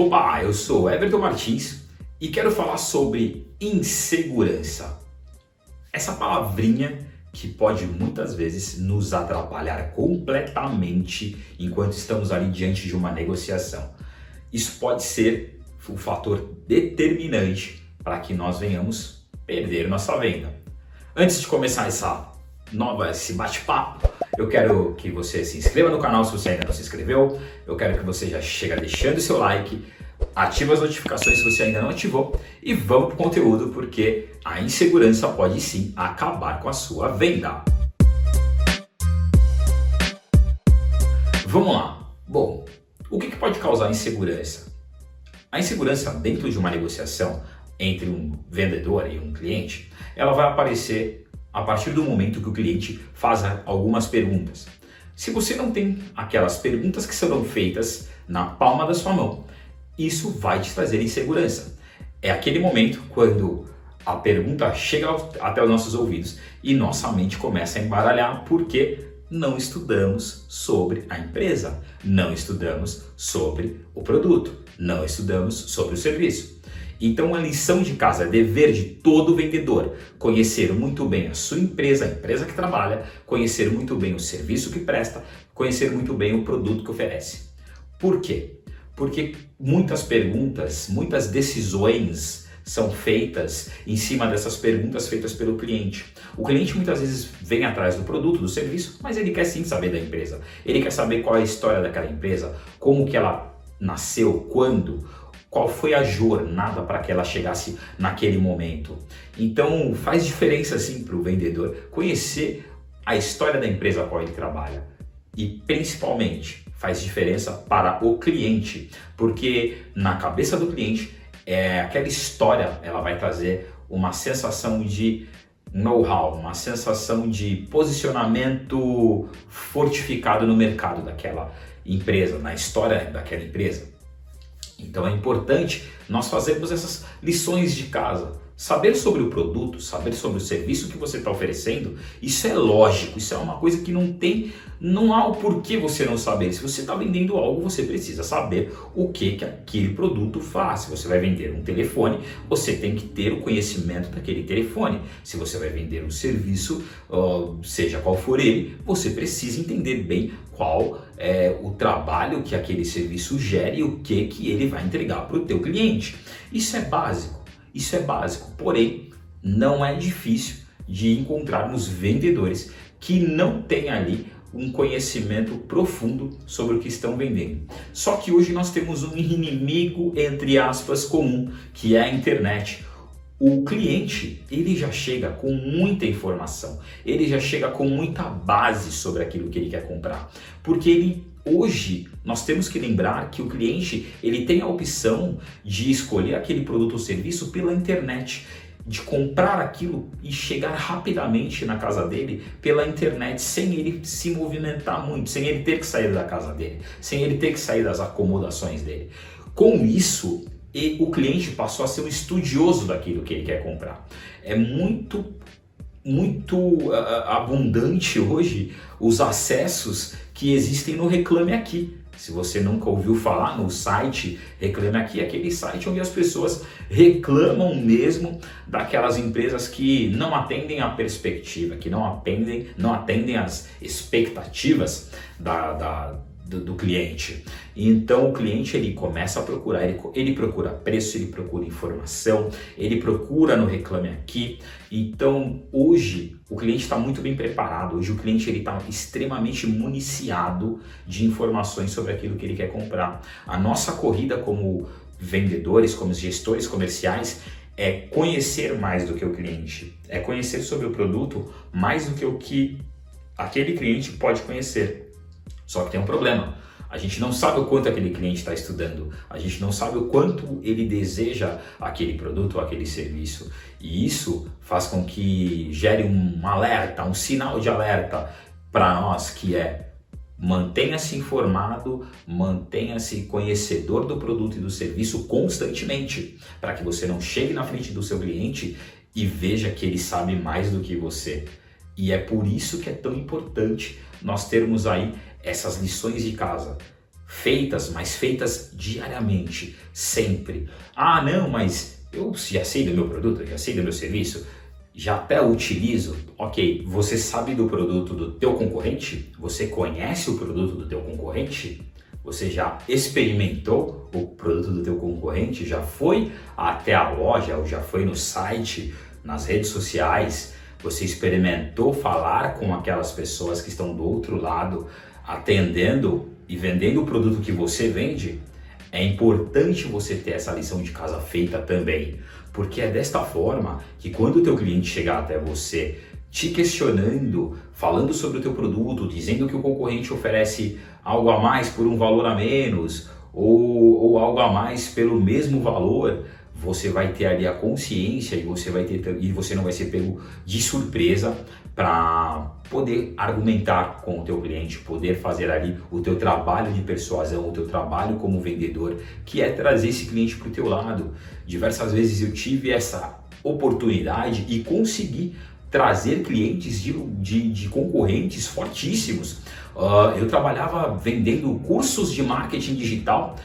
Opa, eu sou Everton Martins e quero falar sobre insegurança. Essa palavrinha que pode muitas vezes nos atrapalhar completamente enquanto estamos ali diante de uma negociação. Isso pode ser um fator determinante para que nós venhamos perder nossa venda. Antes de começar essa nova esse bate-papo, eu quero que você se inscreva no canal se você ainda não se inscreveu. Eu quero que você já chega deixando seu like, ative as notificações se você ainda não ativou e vamos para o conteúdo porque a insegurança pode sim acabar com a sua venda. Vamos lá. Bom, o que, que pode causar insegurança? A insegurança dentro de uma negociação entre um vendedor e um cliente, ela vai aparecer a partir do momento que o cliente faz algumas perguntas. Se você não tem aquelas perguntas que serão feitas na palma da sua mão, isso vai te trazer insegurança. É aquele momento quando a pergunta chega até os nossos ouvidos e nossa mente começa a embaralhar porque não estudamos sobre a empresa, não estudamos sobre o produto, não estudamos sobre o serviço. Então, a lição de casa, é dever de todo vendedor, conhecer muito bem a sua empresa, a empresa que trabalha, conhecer muito bem o serviço que presta, conhecer muito bem o produto que oferece. Por quê? Porque muitas perguntas, muitas decisões são feitas em cima dessas perguntas feitas pelo cliente. O cliente muitas vezes vem atrás do produto, do serviço, mas ele quer sim saber da empresa. Ele quer saber qual é a história daquela empresa, como que ela nasceu, quando, qual foi a jornada para que ela chegasse naquele momento. Então faz diferença sim para o vendedor conhecer a história da empresa a qual ele trabalha e principalmente faz diferença para o cliente, porque na cabeça do cliente é aquela história, ela vai trazer uma sensação de know-how, uma sensação de posicionamento fortificado no mercado daquela empresa, na história daquela empresa. Então é importante nós fazermos essas lições de casa. Saber sobre o produto, saber sobre o serviço que você está oferecendo, isso é lógico, isso é uma coisa que não tem, não há o porquê você não saber. Se você está vendendo algo, você precisa saber o que, que aquele produto faz. Se você vai vender um telefone, você tem que ter o conhecimento daquele telefone. Se você vai vender um serviço, seja qual for ele, você precisa entender bem qual é o trabalho que aquele serviço gera e o que, que ele vai entregar para o teu cliente. Isso é básico, isso é básico, porém não é difícil de encontrarmos vendedores que não têm ali um conhecimento profundo sobre o que estão vendendo. Só que hoje nós temos um inimigo entre aspas comum, que é a internet o cliente ele já chega com muita informação, ele já chega com muita base sobre aquilo que ele quer comprar, porque ele hoje nós temos que lembrar que o cliente ele tem a opção de escolher aquele produto ou serviço pela internet de comprar aquilo e chegar rapidamente na casa dele pela internet, sem ele se movimentar muito, sem ele ter que sair da casa dele, sem ele ter que sair das acomodações dele. Com isso, o cliente passou a ser um estudioso daquilo que ele quer comprar. É muito muito uh, abundante hoje os acessos que existem no Reclame Aqui. Se você nunca ouviu falar no site Reclame Aqui, é aquele site onde as pessoas reclamam mesmo daquelas empresas que não atendem a perspectiva, que não atendem, não atendem as expectativas da, da do, do, cliente. Então o cliente ele começa a procurar, ele, ele procura preço, ele procura informação, ele procura no Reclame Aqui. Então hoje o cliente está muito bem preparado, hoje o cliente ele está extremamente municiado de informações sobre aquilo que ele quer comprar. A nossa corrida como vendedores, como gestores comerciais, é conhecer mais do que o cliente, é conhecer sobre o produto mais do que o que aquele cliente pode conhecer. Só que tem um problema. A gente não sabe o quanto aquele cliente está estudando, a gente não sabe o quanto ele deseja aquele produto ou aquele serviço. E isso faz com que gere um alerta, um sinal de alerta para nós que é mantenha-se informado, mantenha-se conhecedor do produto e do serviço constantemente, para que você não chegue na frente do seu cliente e veja que ele sabe mais do que você. E é por isso que é tão importante nós termos aí essas lições de casa. feitas, mas feitas diariamente, sempre. Ah, não, mas eu já sei do meu produto, já sei do meu serviço, já até utilizo. Ok, você sabe do produto do teu concorrente? Você conhece o produto do teu concorrente? Você já experimentou o produto do teu concorrente? Já foi até a loja ou já foi no site, nas redes sociais? Você experimentou falar com aquelas pessoas que estão do outro lado, atendendo e vendendo o produto que você vende? É importante você ter essa lição de casa feita também, porque é desta forma que quando o teu cliente chegar até você te questionando, falando sobre o teu produto, dizendo que o concorrente oferece algo a mais por um valor a menos ou, ou algo a mais pelo mesmo valor, você vai ter ali a consciência e você vai ter e você não vai ser pego de surpresa para poder argumentar com o teu cliente, poder fazer ali o teu trabalho de persuasão, o teu trabalho como vendedor, que é trazer esse cliente para o teu lado. Diversas vezes eu tive essa oportunidade e consegui trazer clientes de, de, de concorrentes fortíssimos. Uh, eu trabalhava vendendo cursos de marketing digital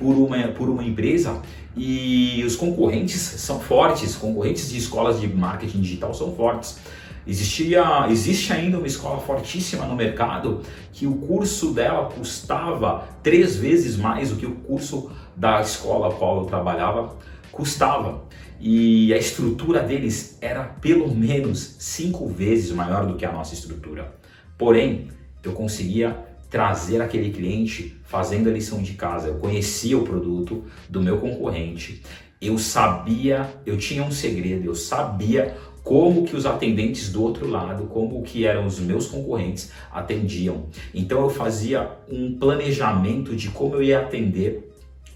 por uma, por uma empresa e os concorrentes são fortes, concorrentes de escolas de marketing digital são fortes. Existia, existe ainda uma escola fortíssima no mercado que o curso dela custava três vezes mais do que o curso da escola eu trabalhava custava e a estrutura deles era pelo menos cinco vezes maior do que a nossa estrutura. Porém, eu conseguia trazer aquele cliente fazendo a lição de casa. Eu conhecia o produto do meu concorrente, eu sabia, eu tinha um segredo, eu sabia como que os atendentes do outro lado, como que eram os meus concorrentes atendiam. Então eu fazia um planejamento de como eu ia atender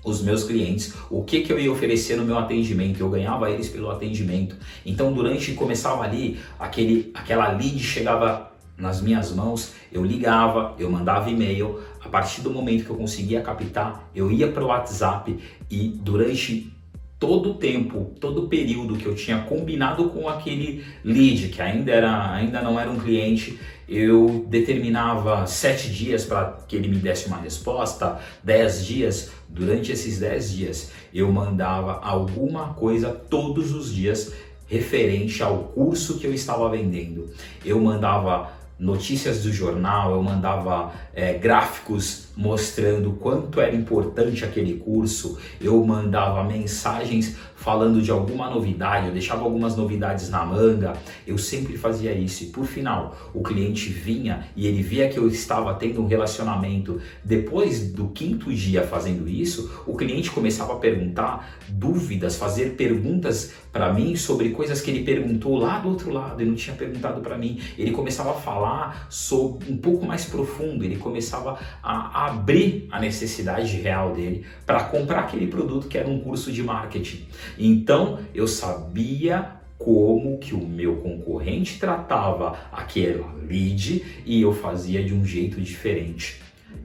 os meus clientes, o que, que eu ia oferecer no meu atendimento, eu ganhava eles pelo atendimento. Então, durante começava ali, aquele, aquela lead chegava nas minhas mãos, eu ligava, eu mandava e-mail. A partir do momento que eu conseguia captar, eu ia para o WhatsApp e durante todo o tempo, todo o período que eu tinha combinado com aquele lead, que ainda, era, ainda não era um cliente, eu determinava sete dias para que ele me desse uma resposta, dez dias. Durante esses dez dias, eu mandava alguma coisa todos os dias referente ao curso que eu estava vendendo. Eu mandava notícias do jornal, eu mandava é, gráficos mostrando quanto era importante aquele curso, eu mandava mensagens falando de alguma novidade, eu deixava algumas novidades na manga, eu sempre fazia isso. E por final, o cliente vinha e ele via que eu estava tendo um relacionamento. Depois do quinto dia fazendo isso, o cliente começava a perguntar dúvidas, fazer perguntas para mim sobre coisas que ele perguntou lá do outro lado e não tinha perguntado para mim. Ele começava a falar sobre um pouco mais profundo, ele começava a, a abrir a necessidade real dele para comprar aquele produto que era um curso de marketing. Então eu sabia como que o meu concorrente tratava aquela lead e eu fazia de um jeito diferente.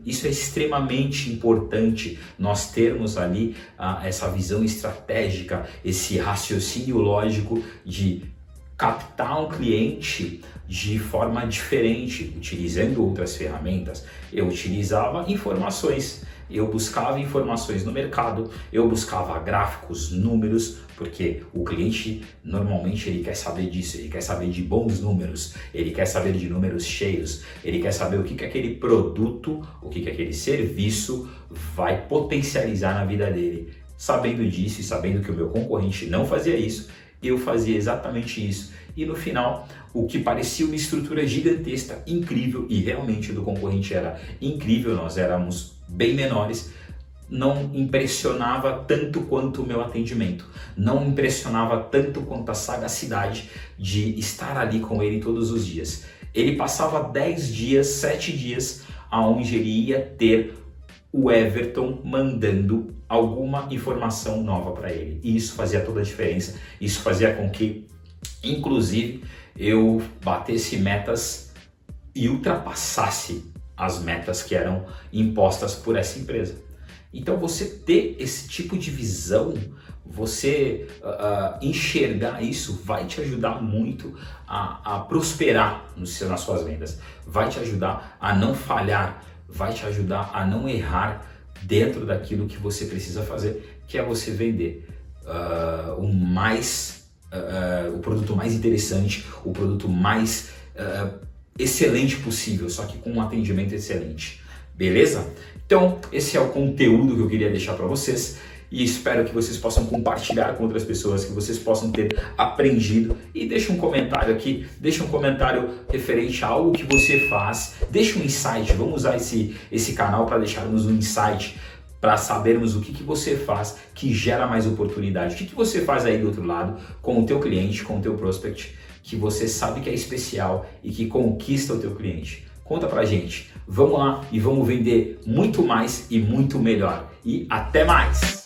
Isso é extremamente importante, nós termos ali ah, essa visão estratégica, esse raciocínio lógico de captar um cliente de forma diferente, utilizando outras ferramentas. Eu utilizava informações eu buscava informações no mercado, eu buscava gráficos, números, porque o cliente normalmente ele quer saber disso, ele quer saber de bons números, ele quer saber de números cheios, ele quer saber o que, que aquele produto, o que, que aquele serviço vai potencializar na vida dele. Sabendo disso e sabendo que o meu concorrente não fazia isso, eu fazia exatamente isso. E no final, o que parecia uma estrutura gigantesca, incrível, e realmente do concorrente era incrível, nós éramos bem menores, não impressionava tanto quanto o meu atendimento, não impressionava tanto quanto a sagacidade de estar ali com ele todos os dias. Ele passava 10 dias, 7 dias, aonde ele ia ter o Everton mandando alguma informação nova para ele. E isso fazia toda a diferença. Isso fazia com que, inclusive, eu batesse metas e ultrapassasse as metas que eram impostas por essa empresa. Então, você ter esse tipo de visão, você uh, enxergar isso, vai te ajudar muito a, a prosperar seu, nas suas vendas, vai te ajudar a não falhar vai te ajudar a não errar dentro daquilo que você precisa fazer, que é você vender uh, o mais uh, o produto mais interessante, o produto mais uh, excelente possível, só que com um atendimento excelente. Beleza? Então, esse é o conteúdo que eu queria deixar para vocês e espero que vocês possam compartilhar com outras pessoas, que vocês possam ter aprendido e deixa um comentário aqui, deixa um comentário referente a algo que você faz, deixa um insight, vamos usar esse, esse canal para deixarmos um insight para sabermos o que, que você faz que gera mais oportunidade, o que, que você faz aí do outro lado com o teu cliente, com o teu prospect, que você sabe que é especial e que conquista o teu cliente. Conta pra gente. Vamos lá e vamos vender muito mais e muito melhor. E até mais!